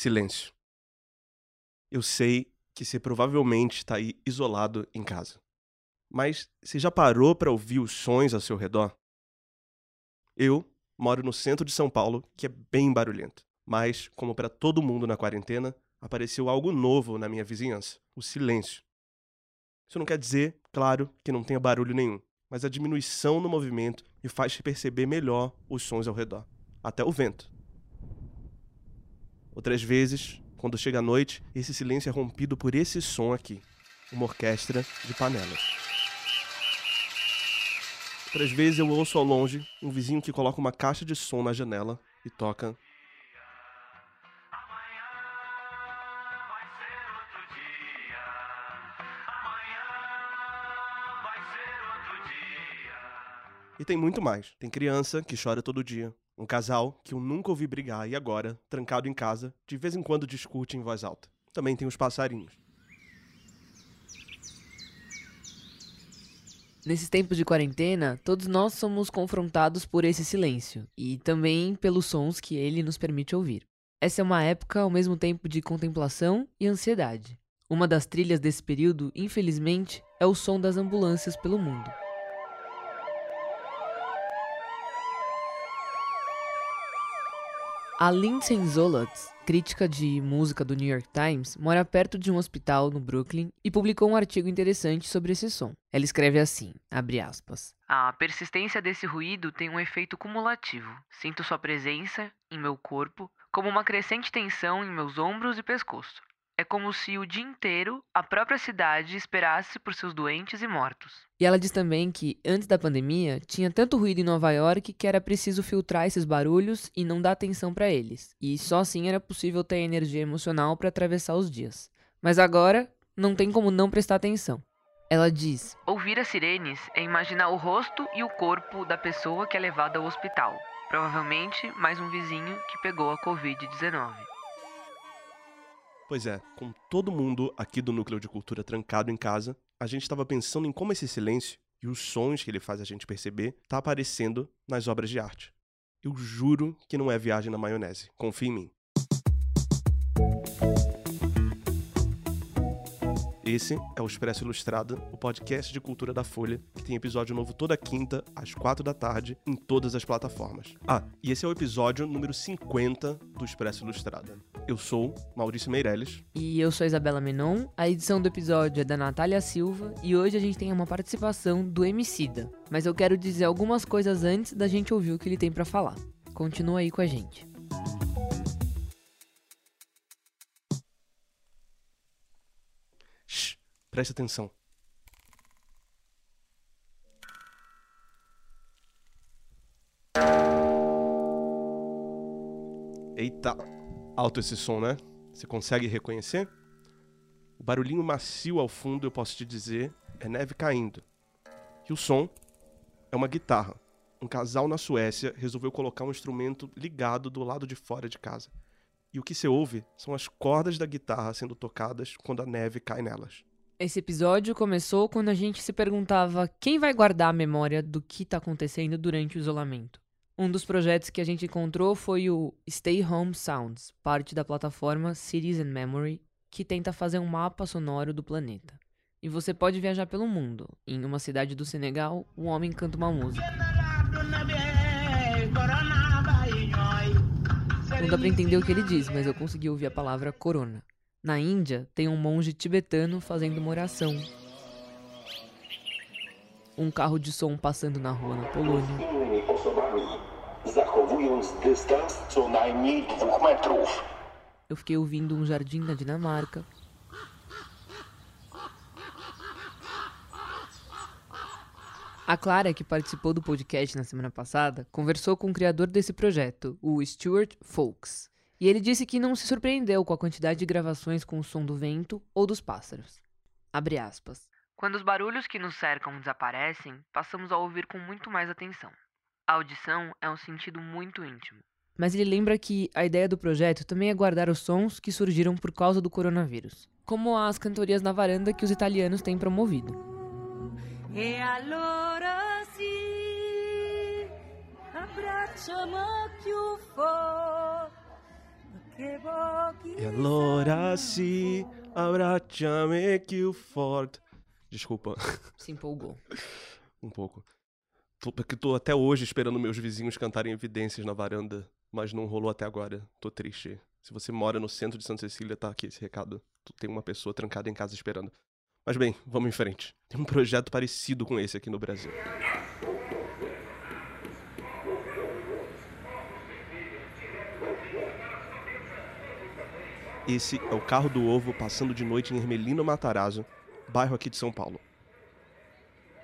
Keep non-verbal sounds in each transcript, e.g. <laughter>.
Silêncio. Eu sei que você provavelmente está aí isolado em casa. Mas você já parou para ouvir os sons ao seu redor? Eu moro no centro de São Paulo, que é bem barulhento. Mas, como para todo mundo na quarentena, apareceu algo novo na minha vizinhança: o silêncio. Isso não quer dizer, claro, que não tenha barulho nenhum, mas a diminuição no movimento me faz perceber melhor os sons ao redor, até o vento. Outras vezes, quando chega a noite, esse silêncio é rompido por esse som aqui uma orquestra de panelas. Outras vezes eu ouço ao longe um vizinho que coloca uma caixa de som na janela e toca E tem muito mais. Tem criança que chora todo dia. Um casal que eu nunca ouvi brigar e agora, trancado em casa, de vez em quando discute em voz alta. Também tem os passarinhos. Nesses tempos de quarentena, todos nós somos confrontados por esse silêncio e também pelos sons que ele nos permite ouvir. Essa é uma época ao mesmo tempo de contemplação e ansiedade. Uma das trilhas desse período, infelizmente, é o som das ambulâncias pelo mundo. A Lindsay Zolotz, crítica de música do New York Times, mora perto de um hospital no Brooklyn e publicou um artigo interessante sobre esse som. Ela escreve assim, aspas, A persistência desse ruído tem um efeito cumulativo. Sinto sua presença em meu corpo como uma crescente tensão em meus ombros e pescoço. É como se o dia inteiro a própria cidade esperasse por seus doentes e mortos. E ela diz também que, antes da pandemia, tinha tanto ruído em Nova York que era preciso filtrar esses barulhos e não dar atenção para eles. E só assim era possível ter energia emocional para atravessar os dias. Mas agora, não tem como não prestar atenção. Ela diz: Ouvir as sirenes é imaginar o rosto e o corpo da pessoa que é levada ao hospital. Provavelmente mais um vizinho que pegou a Covid-19. Pois é, com todo mundo aqui do Núcleo de Cultura trancado em casa, a gente estava pensando em como esse silêncio e os sons que ele faz a gente perceber tá aparecendo nas obras de arte. Eu juro que não é viagem na maionese. Confie em mim. Esse é o Expresso Ilustrada, o podcast de cultura da Folha, que tem episódio novo toda quinta, às quatro da tarde, em todas as plataformas. Ah, e esse é o episódio número 50 do Expresso Ilustrada. Eu sou Maurício Meirelles. E eu sou Isabela Menon. A edição do episódio é da Natália Silva e hoje a gente tem uma participação do Emicida. Mas eu quero dizer algumas coisas antes da gente ouvir o que ele tem para falar. Continua aí com a gente. Shh, preste atenção. Eita, alto esse som, né? Você consegue reconhecer? O barulhinho macio ao fundo, eu posso te dizer, é neve caindo. E o som é uma guitarra. Um casal na Suécia resolveu colocar um instrumento ligado do lado de fora de casa. E o que você ouve são as cordas da guitarra sendo tocadas quando a neve cai nelas. Esse episódio começou quando a gente se perguntava quem vai guardar a memória do que está acontecendo durante o isolamento. Um dos projetos que a gente encontrou foi o Stay Home Sounds, parte da plataforma Cities and Memory, que tenta fazer um mapa sonoro do planeta. E você pode viajar pelo mundo. Em uma cidade do Senegal, um homem canta uma música. Não dá pra entender o que ele diz, mas eu consegui ouvir a palavra corona. Na Índia, tem um monge tibetano fazendo uma oração. Um carro de som passando na rua na Polônia zachowując dystans co najmniej dwóch metrów. Eu fiquei ouvindo um jardim na Dinamarca. A Clara, que participou do podcast na semana passada, conversou com o criador desse projeto, o Stuart Folks. E ele disse que não se surpreendeu com a quantidade de gravações com o som do vento ou dos pássaros. Abre aspas. Quando os barulhos que nos cercam desaparecem, passamos a ouvir com muito mais atenção. A audição é um sentido muito íntimo. Mas ele lembra que a ideia do projeto também é guardar os sons que surgiram por causa do coronavírus, como as cantorias na varanda que os italianos têm promovido. E allora sì, abbracciami più forte. E allora sì, abbracciami più forte. Desculpa, Se empolgou. <laughs> um pouco. Tô, tô até hoje esperando meus vizinhos cantarem evidências na varanda, mas não rolou até agora. Tô triste. Se você mora no centro de Santa Cecília, tá aqui esse recado. Tem uma pessoa trancada em casa esperando. Mas bem, vamos em frente. Tem um projeto parecido com esse aqui no Brasil. Esse é o carro do ovo passando de noite em Hermelino Matarazzo, bairro aqui de São Paulo.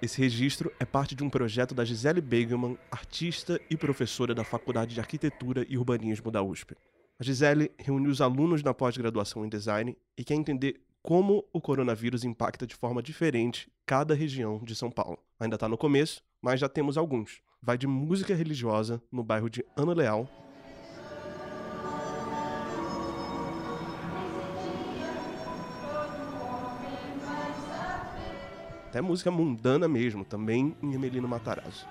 Esse registro é parte de um projeto da Gisele Begelman, artista e professora da Faculdade de Arquitetura e Urbanismo da USP. A Gisele reuniu os alunos na pós-graduação em design e quer entender como o coronavírus impacta de forma diferente cada região de São Paulo. Ainda está no começo, mas já temos alguns. Vai de música religiosa no bairro de Ana Leal, até música mundana mesmo, também em Emelino Matarazzo.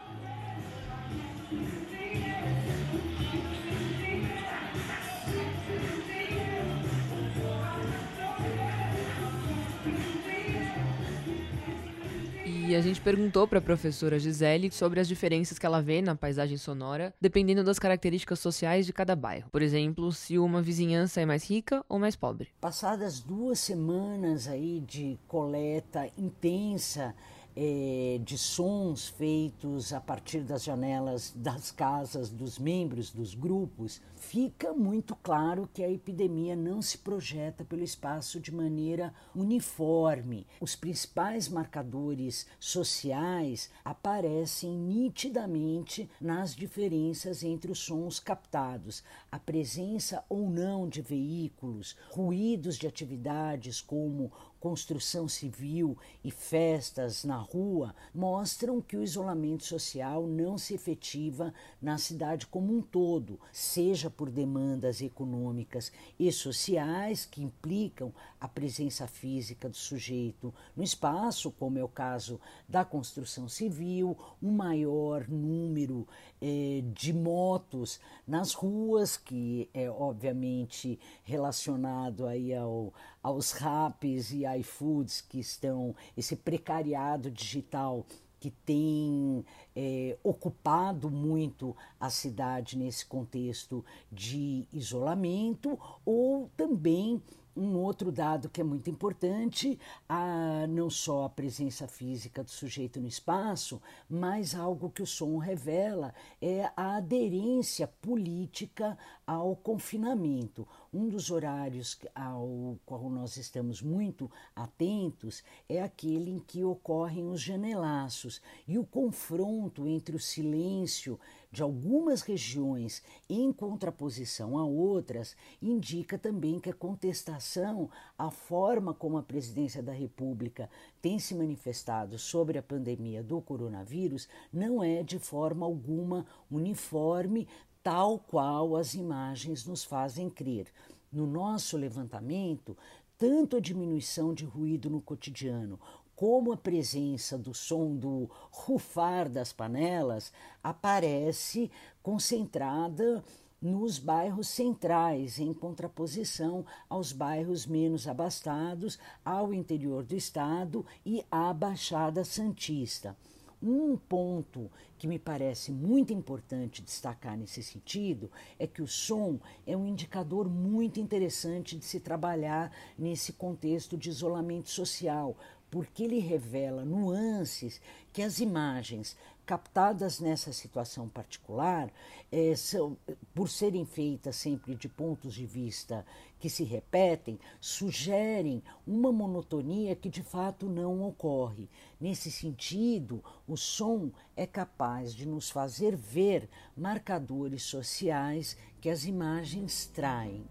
E a gente perguntou para a professora Gisele sobre as diferenças que ela vê na paisagem sonora, dependendo das características sociais de cada bairro. Por exemplo, se uma vizinhança é mais rica ou mais pobre. Passadas duas semanas aí de coleta intensa eh, de sons feitos a partir das janelas das casas dos membros dos grupos, fica muito claro que a epidemia não se projeta pelo espaço de maneira uniforme. Os principais marcadores sociais aparecem nitidamente nas diferenças entre os sons captados, a presença ou não de veículos, ruídos de atividades como construção civil e festas na rua mostram que o isolamento social não se efetiva na cidade como um todo, seja por demandas econômicas e sociais que implicam a presença física do sujeito no espaço, como é o caso da construção civil, um maior número eh, de motos nas ruas, que é obviamente relacionado aí ao, aos raps e iFoods que estão, esse precariado digital que tem é, ocupado muito a cidade nesse contexto de isolamento, ou também um outro dado que é muito importante, a, não só a presença física do sujeito no espaço, mas algo que o som revela é a aderência política ao confinamento. Um dos horários ao qual nós estamos muito atentos é aquele em que ocorrem os janelaços e o confronto entre o silêncio de algumas regiões em contraposição a outras indica também que a contestação à forma como a presidência da República tem se manifestado sobre a pandemia do coronavírus não é de forma alguma uniforme, tal qual as imagens nos fazem crer. No nosso levantamento, tanto a diminuição de ruído no cotidiano como a presença do som do rufar das panelas aparece concentrada nos bairros centrais, em contraposição aos bairros menos abastados, ao interior do estado e à Baixada Santista. Um ponto que me parece muito importante destacar nesse sentido é que o som é um indicador muito interessante de se trabalhar nesse contexto de isolamento social, porque ele revela nuances que as imagens captadas nessa situação particular, é, são, por serem feitas sempre de pontos de vista que se repetem, sugerem uma monotonia que de fato não ocorre. Nesse sentido, o som é capaz de nos fazer ver marcadores sociais que as imagens traem.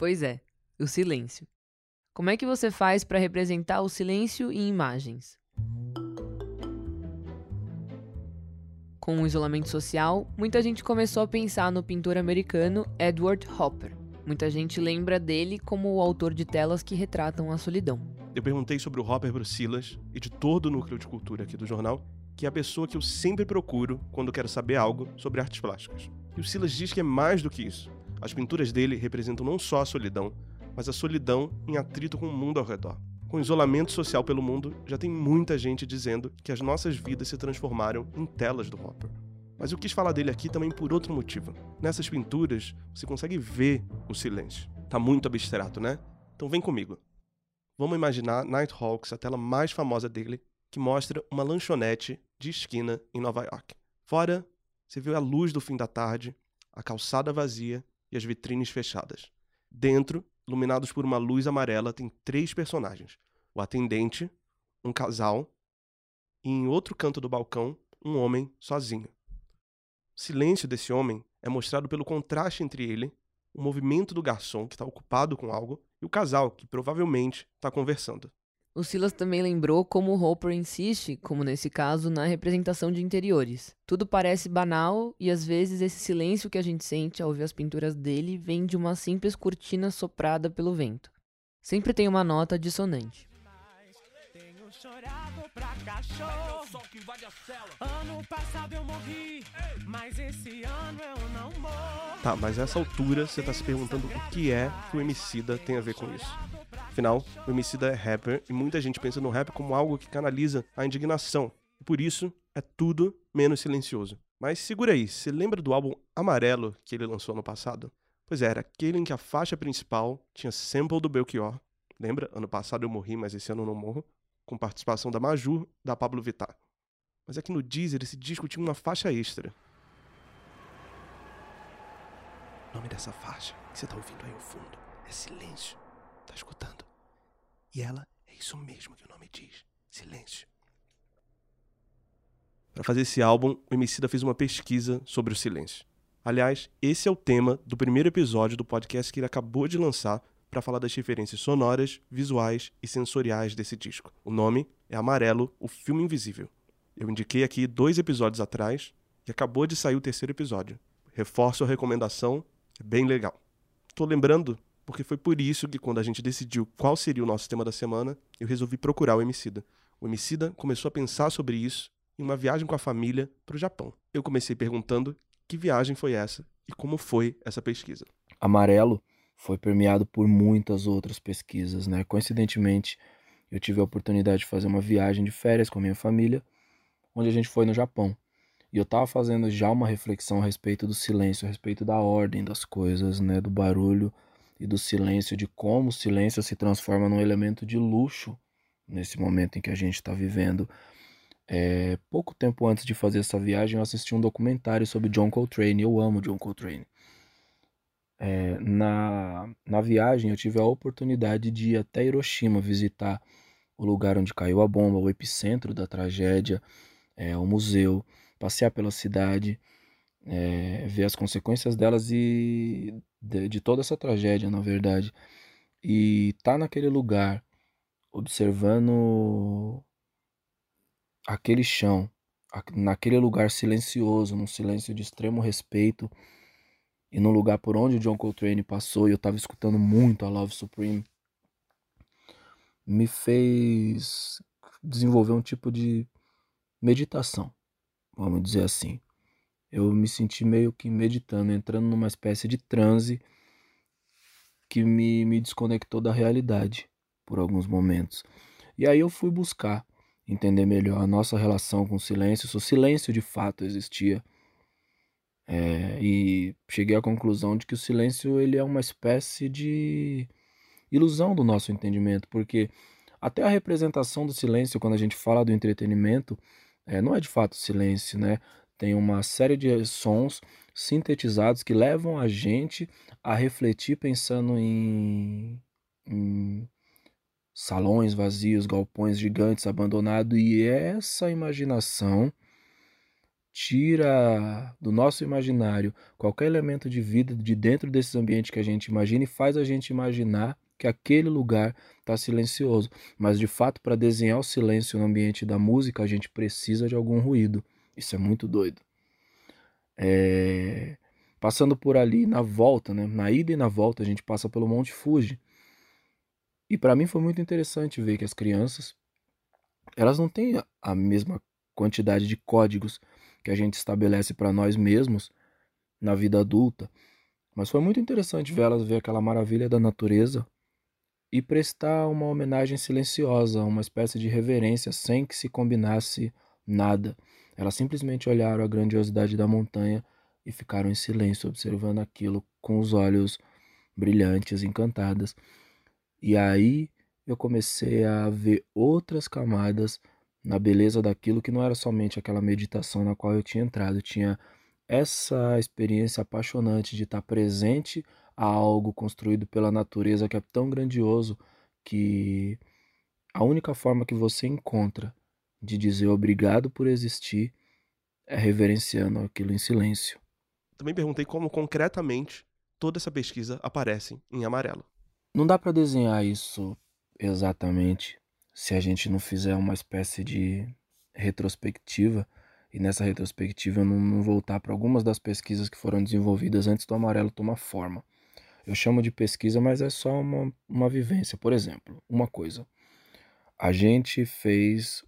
Pois é, o silêncio. Como é que você faz para representar o silêncio em imagens? Com o isolamento social, muita gente começou a pensar no pintor americano Edward Hopper. Muita gente lembra dele como o autor de telas que retratam a solidão. eu perguntei sobre o Hopper pro Silas e de todo o núcleo de cultura aqui do jornal, que é a pessoa que eu sempre procuro quando quero saber algo sobre artes plásticas. E o Silas diz que é mais do que isso. As pinturas dele representam não só a solidão, mas a solidão em atrito com o mundo ao redor. Com o isolamento social pelo mundo, já tem muita gente dizendo que as nossas vidas se transformaram em telas do Hopper. Mas eu quis falar dele aqui também por outro motivo. Nessas pinturas, você consegue ver o silêncio. Tá muito abstrato, né? Então vem comigo. Vamos imaginar Nighthawks, a tela mais famosa dele, que mostra uma lanchonete de esquina em Nova York. Fora, você vê a luz do fim da tarde, a calçada vazia e as vitrines fechadas. Dentro, iluminados por uma luz amarela, tem três personagens: o atendente, um casal e em outro canto do balcão, um homem sozinho. O silêncio desse homem é mostrado pelo contraste entre ele, o movimento do garçom, que está ocupado com algo, e o casal, que provavelmente está conversando. O Silas também lembrou como o Hopper insiste, como nesse caso, na representação de interiores. Tudo parece banal e às vezes esse silêncio que a gente sente ao ver as pinturas dele vem de uma simples cortina soprada pelo vento. Sempre tem uma nota dissonante. Tenho chorado pra cachorro. Ano passado eu morri, mas esse ano eu não morro. Tá, mas a essa altura você tá se perguntando o que é que o Emicida tem a ver com isso. Afinal, o Emicida é rapper e muita gente pensa no rap como algo que canaliza a indignação. E por isso, é tudo menos silencioso. Mas segura aí, você lembra do álbum Amarelo que ele lançou ano passado? Pois é, era aquele em que a faixa principal tinha sample do Belchior. Lembra? Ano passado eu morri, mas esse ano eu não morro. Com participação da Maju, da Pablo Vittar. Mas é que no Deezer esse disco tinha uma faixa extra. O nome dessa faixa que você tá ouvindo aí ao fundo é Silêncio. Tá escutando? E ela é isso mesmo que o nome diz: Silêncio. Para fazer esse álbum, o Emicida fez uma pesquisa sobre o silêncio. Aliás, esse é o tema do primeiro episódio do podcast que ele acabou de lançar para falar das referências sonoras, visuais e sensoriais desse disco. O nome é Amarelo, o filme invisível. Eu indiquei aqui dois episódios atrás e acabou de sair o terceiro episódio. Reforço a recomendação, é bem legal. Tô lembrando porque foi por isso que quando a gente decidiu qual seria o nosso tema da semana, eu resolvi procurar o Emicida. O Emicida começou a pensar sobre isso em uma viagem com a família para o Japão. Eu comecei perguntando que viagem foi essa e como foi essa pesquisa. Amarelo foi permeado por muitas outras pesquisas, né? Coincidentemente, eu tive a oportunidade de fazer uma viagem de férias com a minha família, onde a gente foi no Japão. E eu estava fazendo já uma reflexão a respeito do silêncio, a respeito da ordem das coisas, né, do barulho e do silêncio, de como o silêncio se transforma num elemento de luxo nesse momento em que a gente está vivendo. É, pouco tempo antes de fazer essa viagem, eu assisti um documentário sobre John Coltrane. Eu amo John Coltrane. É, na, na viagem, eu tive a oportunidade de ir até Hiroshima visitar o lugar onde caiu a bomba, o epicentro da tragédia, é, o museu, passear pela cidade, é, ver as consequências delas e de, de, toda essa tragédia, na verdade. E tá naquele lugar, observando aquele chão, naquele lugar silencioso, num silêncio de extremo respeito, e no lugar por onde o John Coltrane passou, e eu estava escutando muito a Love Supreme, me fez desenvolver um tipo de meditação, vamos dizer assim. Eu me senti meio que meditando, entrando numa espécie de transe que me, me desconectou da realidade por alguns momentos. E aí eu fui buscar entender melhor a nossa relação com o silêncio, se o silêncio de fato existia. É, e cheguei à conclusão de que o silêncio ele é uma espécie de ilusão do nosso entendimento, porque até a representação do silêncio, quando a gente fala do entretenimento, é, não é de fato silêncio, né? Tem uma série de sons sintetizados que levam a gente a refletir pensando em, em salões vazios, galpões gigantes abandonados, e essa imaginação tira do nosso imaginário qualquer elemento de vida de dentro desses ambientes que a gente imagina e faz a gente imaginar que aquele lugar está silencioso. Mas de fato, para desenhar o silêncio no ambiente da música, a gente precisa de algum ruído. Isso é muito doido. É... Passando por ali, na volta, né? na ida e na volta, a gente passa pelo Monte Fuji. E para mim foi muito interessante ver que as crianças elas não têm a mesma quantidade de códigos que a gente estabelece para nós mesmos na vida adulta. Mas foi muito interessante ver elas ver aquela maravilha da natureza e prestar uma homenagem silenciosa, uma espécie de reverência sem que se combinasse nada. Elas simplesmente olharam a grandiosidade da montanha e ficaram em silêncio, observando aquilo com os olhos brilhantes, encantadas. E aí eu comecei a ver outras camadas na beleza daquilo que não era somente aquela meditação na qual eu tinha entrado, tinha essa experiência apaixonante de estar presente a algo construído pela natureza que é tão grandioso que a única forma que você encontra de dizer obrigado por existir é reverenciando aquilo em silêncio. Também perguntei como concretamente toda essa pesquisa aparece em amarelo. Não dá para desenhar isso exatamente se a gente não fizer uma espécie de retrospectiva e nessa retrospectiva eu não, não voltar para algumas das pesquisas que foram desenvolvidas antes do amarelo tomar forma. Eu chamo de pesquisa, mas é só uma, uma vivência. Por exemplo, uma coisa. A gente fez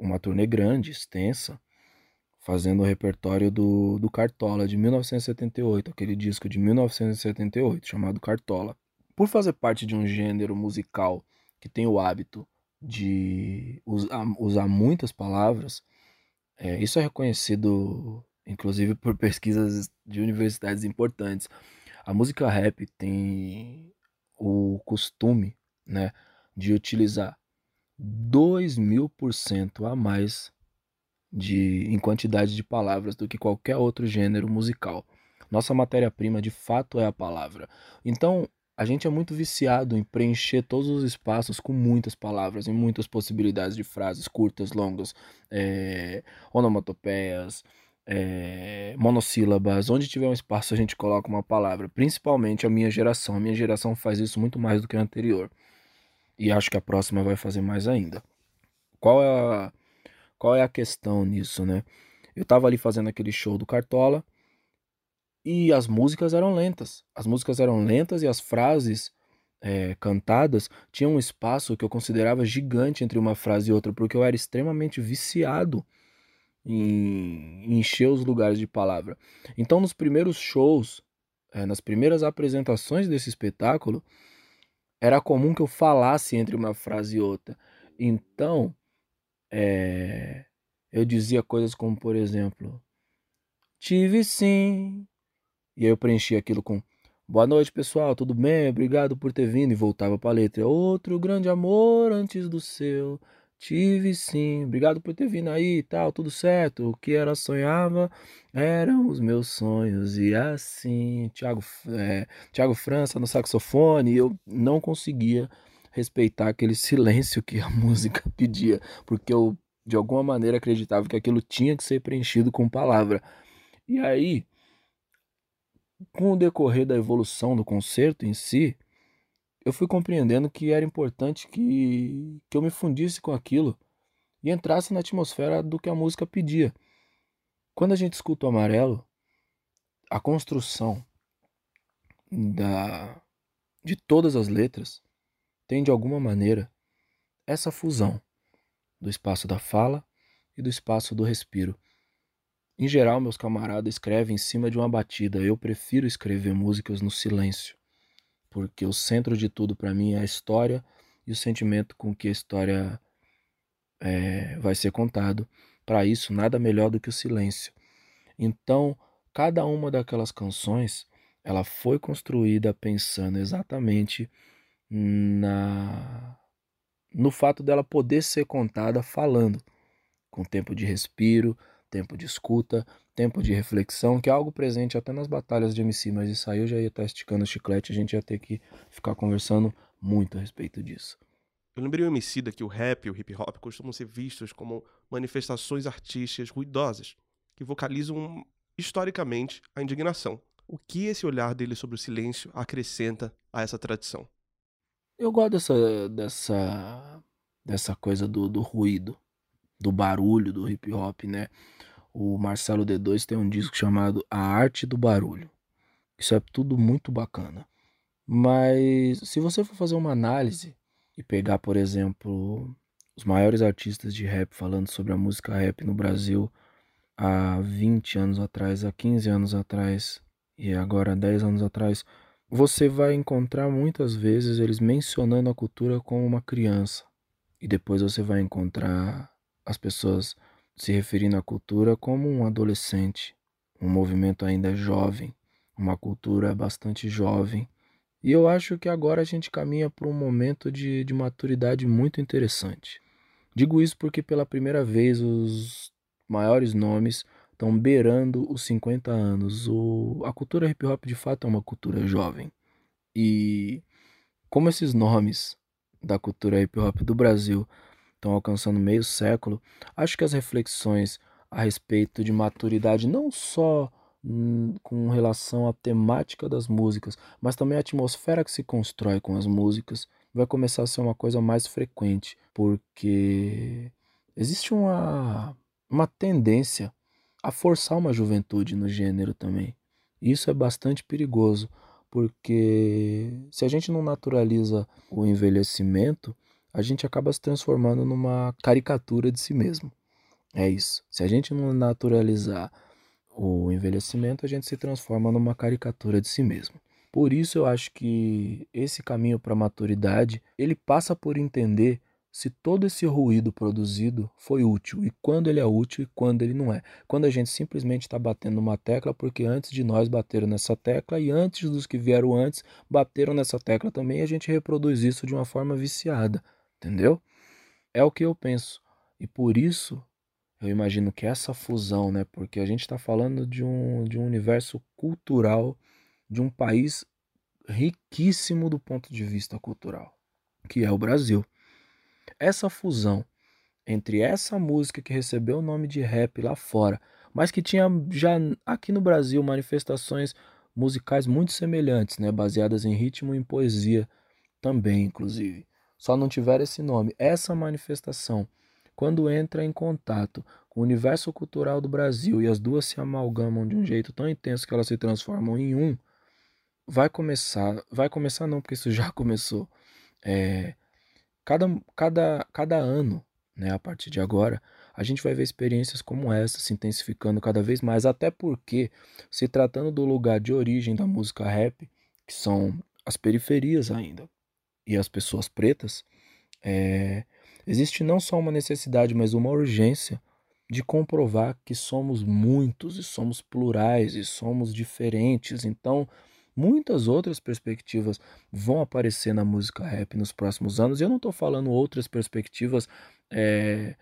uma turnê grande, extensa, fazendo o repertório do, do Cartola de 1978, aquele disco de 1978 chamado Cartola. Por fazer parte de um gênero musical que tem o hábito de usar, usar muitas palavras, é, isso é reconhecido, inclusive, por pesquisas de universidades importantes. A música rap tem o costume né, de utilizar 2 mil por cento a mais de, em quantidade de palavras do que qualquer outro gênero musical. Nossa matéria-prima de fato é a palavra. Então, a gente é muito viciado em preencher todos os espaços com muitas palavras e muitas possibilidades de frases curtas, longas, é, onomatopeias, é, monossílabas. Onde tiver um espaço, a gente coloca uma palavra. Principalmente a minha geração. A minha geração faz isso muito mais do que a anterior. E acho que a próxima vai fazer mais ainda. Qual é a, qual é a questão nisso, né? Eu tava ali fazendo aquele show do Cartola e as músicas eram lentas. As músicas eram lentas e as frases é, cantadas tinham um espaço que eu considerava gigante entre uma frase e outra, porque eu era extremamente viciado em, encher os lugares de palavra. Então, nos primeiros shows, é, nas primeiras apresentações desse espetáculo, era comum que eu falasse entre uma frase e outra. Então, é, eu dizia coisas como, por exemplo, tive sim e aí eu preenchi aquilo com Boa noite, pessoal, tudo bem? Obrigado por ter vindo. E voltava para a letra. Outro grande amor antes do seu. Tive sim. Obrigado por ter vindo aí tal, tudo certo. O que ela sonhava eram os meus sonhos. E assim, Tiago é, Thiago França no saxofone. Eu não conseguia respeitar aquele <laughs> silêncio que a música pedia. Porque eu, de alguma maneira, acreditava que aquilo tinha que ser preenchido com palavra. E aí com o decorrer da evolução do concerto em si, eu fui compreendendo que era importante que, que eu me fundisse com aquilo e entrasse na atmosfera do que a música pedia. Quando a gente escuta o amarelo, a construção da, de todas as letras tem de alguma maneira essa fusão do espaço da fala e do espaço do respiro. Em geral, meus camaradas escrevem em cima de uma batida. Eu prefiro escrever músicas no silêncio, porque o centro de tudo para mim é a história e o sentimento com que a história é, vai ser contado. Para isso, nada melhor do que o silêncio. Então, cada uma daquelas canções, ela foi construída pensando exatamente na no fato dela poder ser contada falando, com tempo de respiro, tempo de escuta, tempo de reflexão, que é algo presente até nas batalhas de MC, mas isso aí eu já ia estar esticando o chiclete, a gente ia ter que ficar conversando muito a respeito disso. Eu lembrei o MC que o rap e o hip hop costumam ser vistos como manifestações artísticas ruidosas, que vocalizam historicamente a indignação. O que esse olhar dele sobre o silêncio acrescenta a essa tradição? Eu gosto dessa, dessa, dessa coisa do, do ruído do barulho do hip hop, né? O Marcelo D2 tem um disco chamado A Arte do Barulho. Isso é tudo muito bacana. Mas se você for fazer uma análise e pegar, por exemplo, os maiores artistas de rap falando sobre a música rap no Brasil há 20 anos atrás, há 15 anos atrás e agora há 10 anos atrás, você vai encontrar muitas vezes eles mencionando a cultura como uma criança. E depois você vai encontrar as pessoas se referindo à cultura como um adolescente, um movimento ainda jovem, uma cultura bastante jovem. E eu acho que agora a gente caminha para um momento de, de maturidade muito interessante. Digo isso porque pela primeira vez os maiores nomes estão beirando os 50 anos. O, a cultura hip hop de fato é uma cultura jovem. E como esses nomes da cultura hip hop do Brasil estão alcançando meio século, acho que as reflexões a respeito de maturidade, não só hum, com relação à temática das músicas, mas também a atmosfera que se constrói com as músicas, vai começar a ser uma coisa mais frequente, porque existe uma, uma tendência a forçar uma juventude no gênero também. Isso é bastante perigoso, porque se a gente não naturaliza o envelhecimento, a gente acaba se transformando numa caricatura de si mesmo. É isso. Se a gente não naturalizar o envelhecimento, a gente se transforma numa caricatura de si mesmo. Por isso eu acho que esse caminho para a maturidade, ele passa por entender se todo esse ruído produzido foi útil e quando ele é útil e quando ele não é. Quando a gente simplesmente está batendo uma tecla porque antes de nós bateram nessa tecla e antes dos que vieram antes bateram nessa tecla também a gente reproduz isso de uma forma viciada, entendeu? É o que eu penso. E por isso eu imagino que essa fusão, né? Porque a gente está falando de um, de um universo cultural de um país riquíssimo do ponto de vista cultural, que é o Brasil. Essa fusão entre essa música que recebeu o nome de rap lá fora, mas que tinha já aqui no Brasil manifestações musicais muito semelhantes, né, baseadas em ritmo e em poesia também, inclusive. Só não tiver esse nome. Essa manifestação, quando entra em contato com o universo cultural do Brasil e as duas se amalgamam de um jeito tão intenso que elas se transformam em um, vai começar, vai começar não, porque isso já <laughs> começou. É, cada, cada, cada ano, né, a partir de agora, a gente vai ver experiências como essa se intensificando cada vez mais, até porque, se tratando do lugar de origem da música rap, que são as periferias ainda, e as pessoas pretas, é, existe não só uma necessidade, mas uma urgência de comprovar que somos muitos e somos plurais e somos diferentes. Então, muitas outras perspectivas vão aparecer na música rap nos próximos anos. E eu não estou falando outras perspectivas é,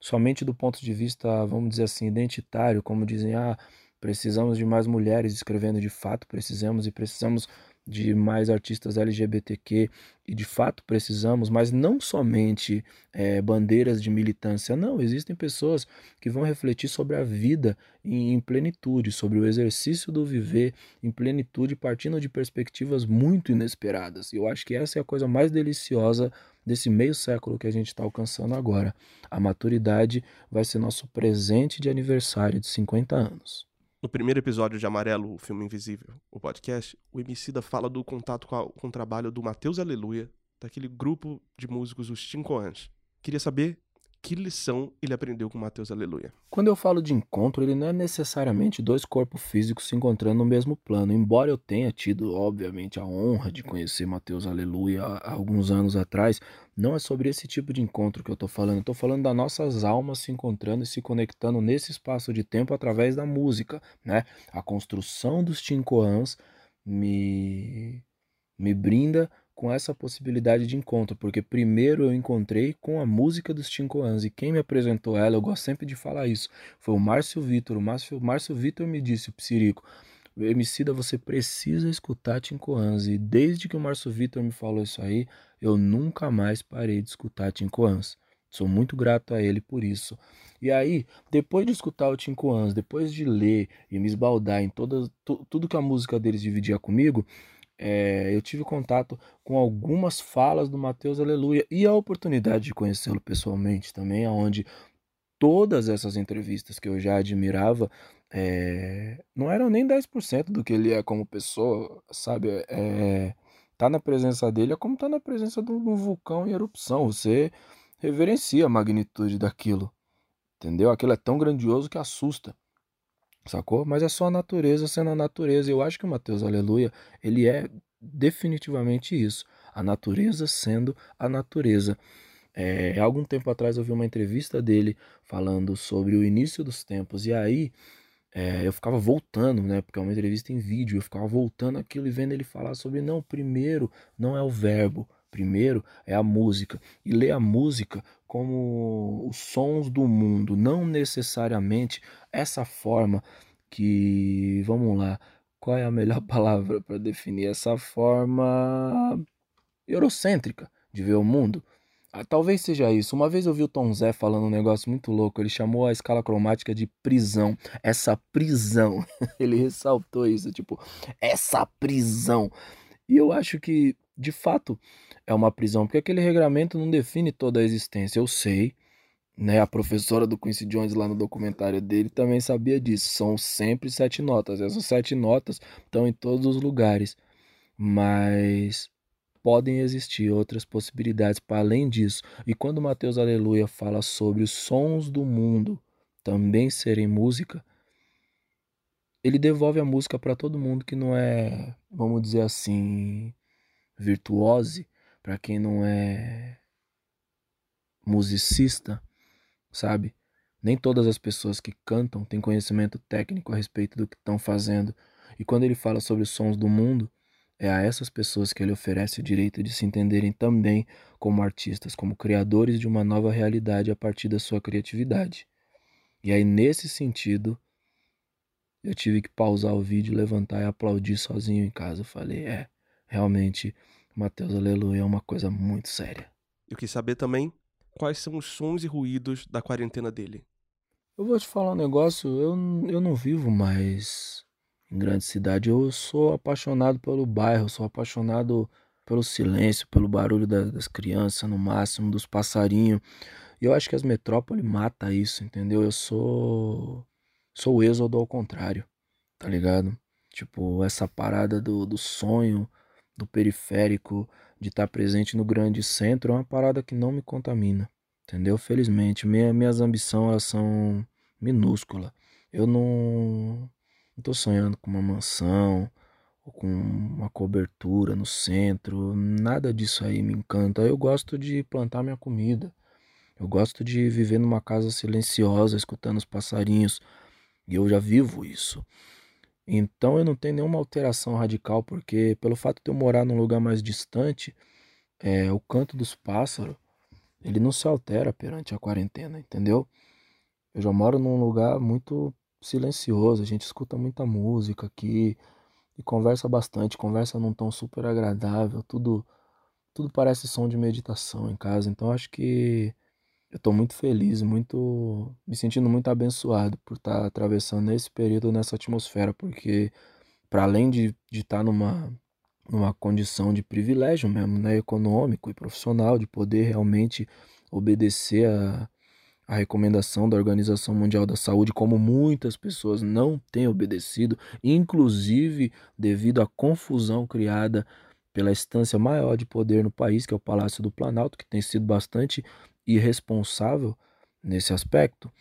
somente do ponto de vista, vamos dizer assim, identitário, como dizem, ah, precisamos de mais mulheres escrevendo de fato, precisamos e precisamos de mais artistas LGBTQ e de fato precisamos, mas não somente é, bandeiras de militância, não, existem pessoas que vão refletir sobre a vida em, em plenitude, sobre o exercício do viver em plenitude, partindo de perspectivas muito inesperadas. E eu acho que essa é a coisa mais deliciosa desse meio século que a gente está alcançando agora. A maturidade vai ser nosso presente de aniversário de 50 anos. No primeiro episódio de Amarelo, o filme Invisível, o podcast, o Emicida fala do contato com, a, com o trabalho do Matheus Aleluia, daquele grupo de músicos, os Cincoans. Queria saber que lição ele aprendeu com Mateus Aleluia? Quando eu falo de encontro, ele não é necessariamente dois corpos físicos se encontrando no mesmo plano. Embora eu tenha tido, obviamente, a honra de conhecer Mateus Aleluia há alguns anos atrás, não é sobre esse tipo de encontro que eu estou falando. Tô falando das nossas almas se encontrando e se conectando nesse espaço de tempo através da música, né? A construção dos Tincoãs me me brinda com essa possibilidade de encontro, porque primeiro eu encontrei com a música dos Tincoãs e quem me apresentou ela, eu gosto sempre de falar isso, foi o Márcio Vitor. O Márcio, Márcio Vitor me disse, o Psirico, Emicida, você precisa escutar Tincoãs. E desde que o Márcio Vitor me falou isso aí, eu nunca mais parei de escutar Tincoãs. Sou muito grato a ele por isso. E aí, depois de escutar o Tincoãs, depois de ler e me esbaldar em todas, tudo que a música deles dividia comigo, é, eu tive contato com algumas falas do Mateus Aleluia e a oportunidade de conhecê-lo pessoalmente também, onde todas essas entrevistas que eu já admirava é, não eram nem 10% do que ele é como pessoa, sabe? É, Tá na presença dele é como tá na presença de um vulcão em erupção. Você reverencia a magnitude daquilo. Entendeu? Aquilo é tão grandioso que assusta. Sacou? Mas é só a natureza sendo a natureza. Eu acho que o Mateus Aleluia, ele é definitivamente isso. A natureza sendo a natureza. É, algum tempo atrás eu vi uma entrevista dele falando sobre o início dos tempos. E aí é, eu ficava voltando, né? Porque é uma entrevista em vídeo. Eu ficava voltando aquilo e vendo ele falar sobre não, primeiro não é o verbo, primeiro é a música. E ler a música como os sons do mundo, não necessariamente essa forma que, vamos lá, qual é a melhor <laughs> palavra para definir essa forma eurocêntrica de ver o mundo? Ah, talvez seja isso. Uma vez eu vi o Tom Zé falando um negócio muito louco. Ele chamou a escala cromática de prisão. Essa prisão. <laughs> ele ressaltou isso, tipo, essa prisão. E eu acho que, de fato, é uma prisão, porque aquele regramento não define toda a existência. Eu sei, né? A professora do Quincy Jones lá no documentário dele também sabia disso. São sempre sete notas. Essas sete notas estão em todos os lugares. Mas podem existir outras possibilidades para além disso. E quando Mateus Aleluia fala sobre os sons do mundo também serem música, ele devolve a música para todo mundo que não é, vamos dizer assim, virtuose, para quem não é musicista, sabe? Nem todas as pessoas que cantam têm conhecimento técnico a respeito do que estão fazendo. E quando ele fala sobre os sons do mundo, é a essas pessoas que ele oferece o direito de se entenderem também como artistas, como criadores de uma nova realidade a partir da sua criatividade. E aí, nesse sentido, eu tive que pausar o vídeo, levantar e aplaudir sozinho em casa. Eu falei, é, realmente, Mateus Aleluia é uma coisa muito séria. Eu quis saber também quais são os sons e ruídos da quarentena dele. Eu vou te falar um negócio, eu, eu não vivo mais em grande cidade. Eu sou apaixonado pelo bairro, sou apaixonado pelo silêncio, pelo barulho das, das crianças no máximo, dos passarinhos. E eu acho que as metrópoles mata isso, entendeu? Eu sou sou o êxodo ao contrário, tá ligado? Tipo, essa parada do, do sonho, do periférico, de estar tá presente no grande centro, é uma parada que não me contamina, entendeu? Felizmente, minha, minhas ambições elas são minúsculas. Eu não, tô sonhando com uma mansão ou com uma cobertura no centro, nada disso aí me encanta. Eu gosto de plantar minha comida. Eu gosto de viver numa casa silenciosa, escutando os passarinhos. E eu já vivo isso. Então eu não tenho nenhuma alteração radical, porque pelo fato de eu morar num lugar mais distante, é, o canto dos pássaros, ele não se altera perante a quarentena, entendeu? Eu já moro num lugar muito silencioso, a gente escuta muita música aqui e conversa bastante, conversa num tom super agradável, tudo tudo parece som de meditação em casa, então acho que eu estou muito feliz, muito me sentindo muito abençoado por estar tá atravessando esse período nessa atmosfera, porque para além de estar tá numa numa condição de privilégio mesmo, né, econômico e profissional, de poder realmente obedecer a a recomendação da Organização Mundial da Saúde, como muitas pessoas não têm obedecido, inclusive devido à confusão criada pela instância maior de poder no país, que é o Palácio do Planalto, que tem sido bastante irresponsável nesse aspecto.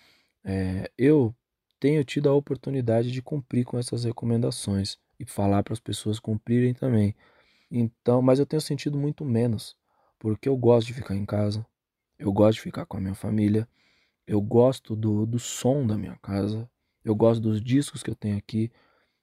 É, eu tenho tido a oportunidade de cumprir com essas recomendações e falar para as pessoas cumprirem também. Então, mas eu tenho sentido muito menos, porque eu gosto de ficar em casa, eu gosto de ficar com a minha família. Eu gosto do, do som da minha casa. Eu gosto dos discos que eu tenho aqui.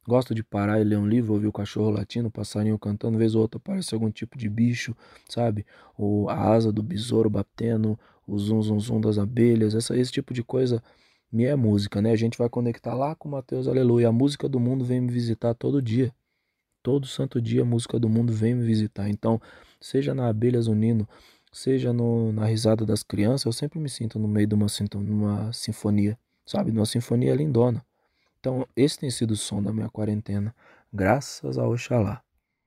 Gosto de parar e ler um livro, ouvir o cachorro latindo, o passarinho cantando, vez ou outra aparece algum tipo de bicho, sabe? Ou a asa do besouro batendo, o zum zum zum das abelhas, essa, esse tipo de coisa me é música, né? A gente vai conectar lá com Mateus Aleluia. A música do mundo vem me visitar todo dia. Todo santo dia a música do mundo vem me visitar. Então, seja na Abelhas Unino, seja no, na risada das crianças, eu sempre me sinto no meio de uma, uma sinfonia, sabe? Numa sinfonia lindona. Então, esse tem sido o som da minha quarentena, graças a Oxalá.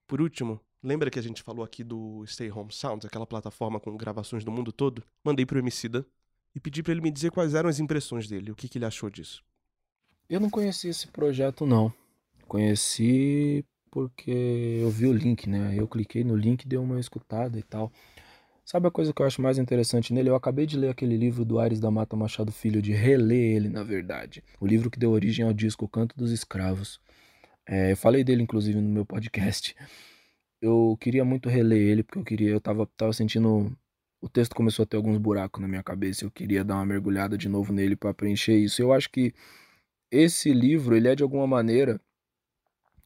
Por último, lembra que a gente falou aqui do Stay Home Sounds, aquela plataforma com gravações do mundo todo? Mandei pro Emicida e pedi para ele me dizer quais eram as impressões dele, o que, que ele achou disso. Eu não conheci esse projeto, não. Conheci porque eu vi o link, né? Eu cliquei no link, dei uma escutada e tal. Sabe a coisa que eu acho mais interessante nele? Eu acabei de ler aquele livro do Ares da Mata Machado Filho, de reler ele, na verdade. O livro que deu origem ao disco Canto dos Escravos. É, eu falei dele, inclusive, no meu podcast. Eu queria muito reler ele, porque eu queria, eu tava, tava sentindo. O texto começou a ter alguns buracos na minha cabeça. Eu queria dar uma mergulhada de novo nele para preencher isso. Eu acho que esse livro, ele é de alguma maneira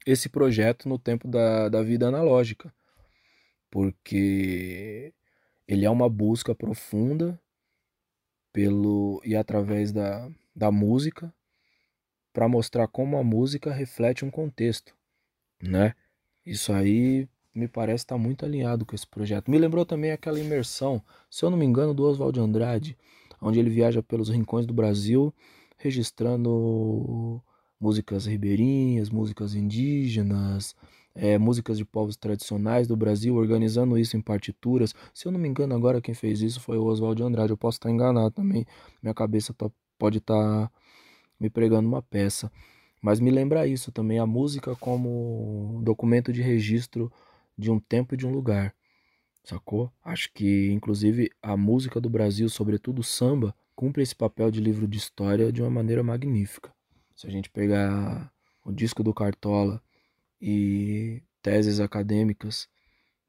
esse projeto no tempo da, da vida analógica. Porque ele é uma busca profunda pelo e através da, da música para mostrar como a música reflete um contexto, né? Isso aí me parece estar tá muito alinhado com esse projeto. Me lembrou também aquela imersão, se eu não me engano, do Oswald Andrade, onde ele viaja pelos rincões do Brasil, registrando músicas ribeirinhas, músicas indígenas, é, músicas de povos tradicionais do Brasil, organizando isso em partituras. Se eu não me engano, agora quem fez isso foi o Oswald Andrade. Eu posso estar enganado também. Minha cabeça tá, pode estar. Tá me pregando uma peça. Mas me lembra isso também, a música como documento de registro de um tempo e de um lugar. Sacou? Acho que, inclusive, a música do Brasil, sobretudo o samba, cumpre esse papel de livro de história de uma maneira magnífica. Se a gente pegar o disco do Cartola e teses acadêmicas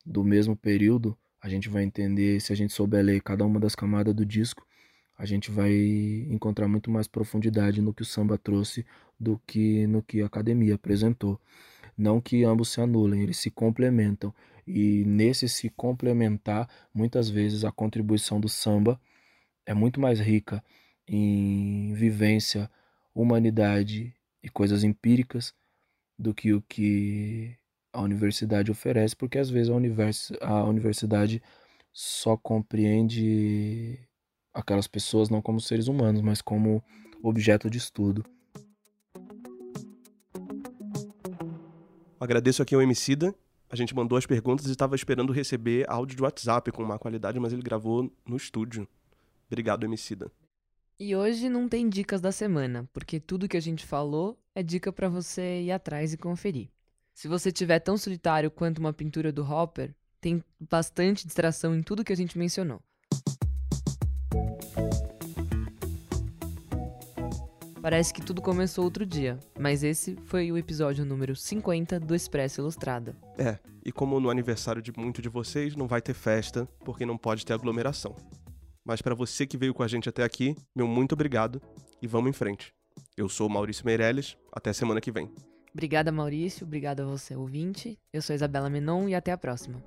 do mesmo período, a gente vai entender, se a gente souber ler cada uma das camadas do disco, a gente vai encontrar muito mais profundidade no que o samba trouxe do que no que a academia apresentou. Não que ambos se anulem, eles se complementam. E nesse se complementar, muitas vezes a contribuição do samba é muito mais rica em vivência, humanidade e coisas empíricas do que o que a universidade oferece, porque às vezes a, univers a universidade só compreende aquelas pessoas não como seres humanos, mas como objeto de estudo. Agradeço aqui ao Emicida. A gente mandou as perguntas e estava esperando receber áudio de WhatsApp com má qualidade, mas ele gravou no estúdio. Obrigado, Emicida. E hoje não tem dicas da semana, porque tudo que a gente falou é dica para você ir atrás e conferir. Se você tiver tão solitário quanto uma pintura do Hopper, tem bastante distração em tudo que a gente mencionou. Parece que tudo começou outro dia, mas esse foi o episódio número 50 do Expresso Ilustrada. É, e como no aniversário de muito de vocês, não vai ter festa, porque não pode ter aglomeração. Mas para você que veio com a gente até aqui, meu muito obrigado e vamos em frente. Eu sou Maurício Meirelles, até semana que vem. Obrigada, Maurício, obrigada a você, ouvinte. Eu sou Isabela Menon e até a próxima.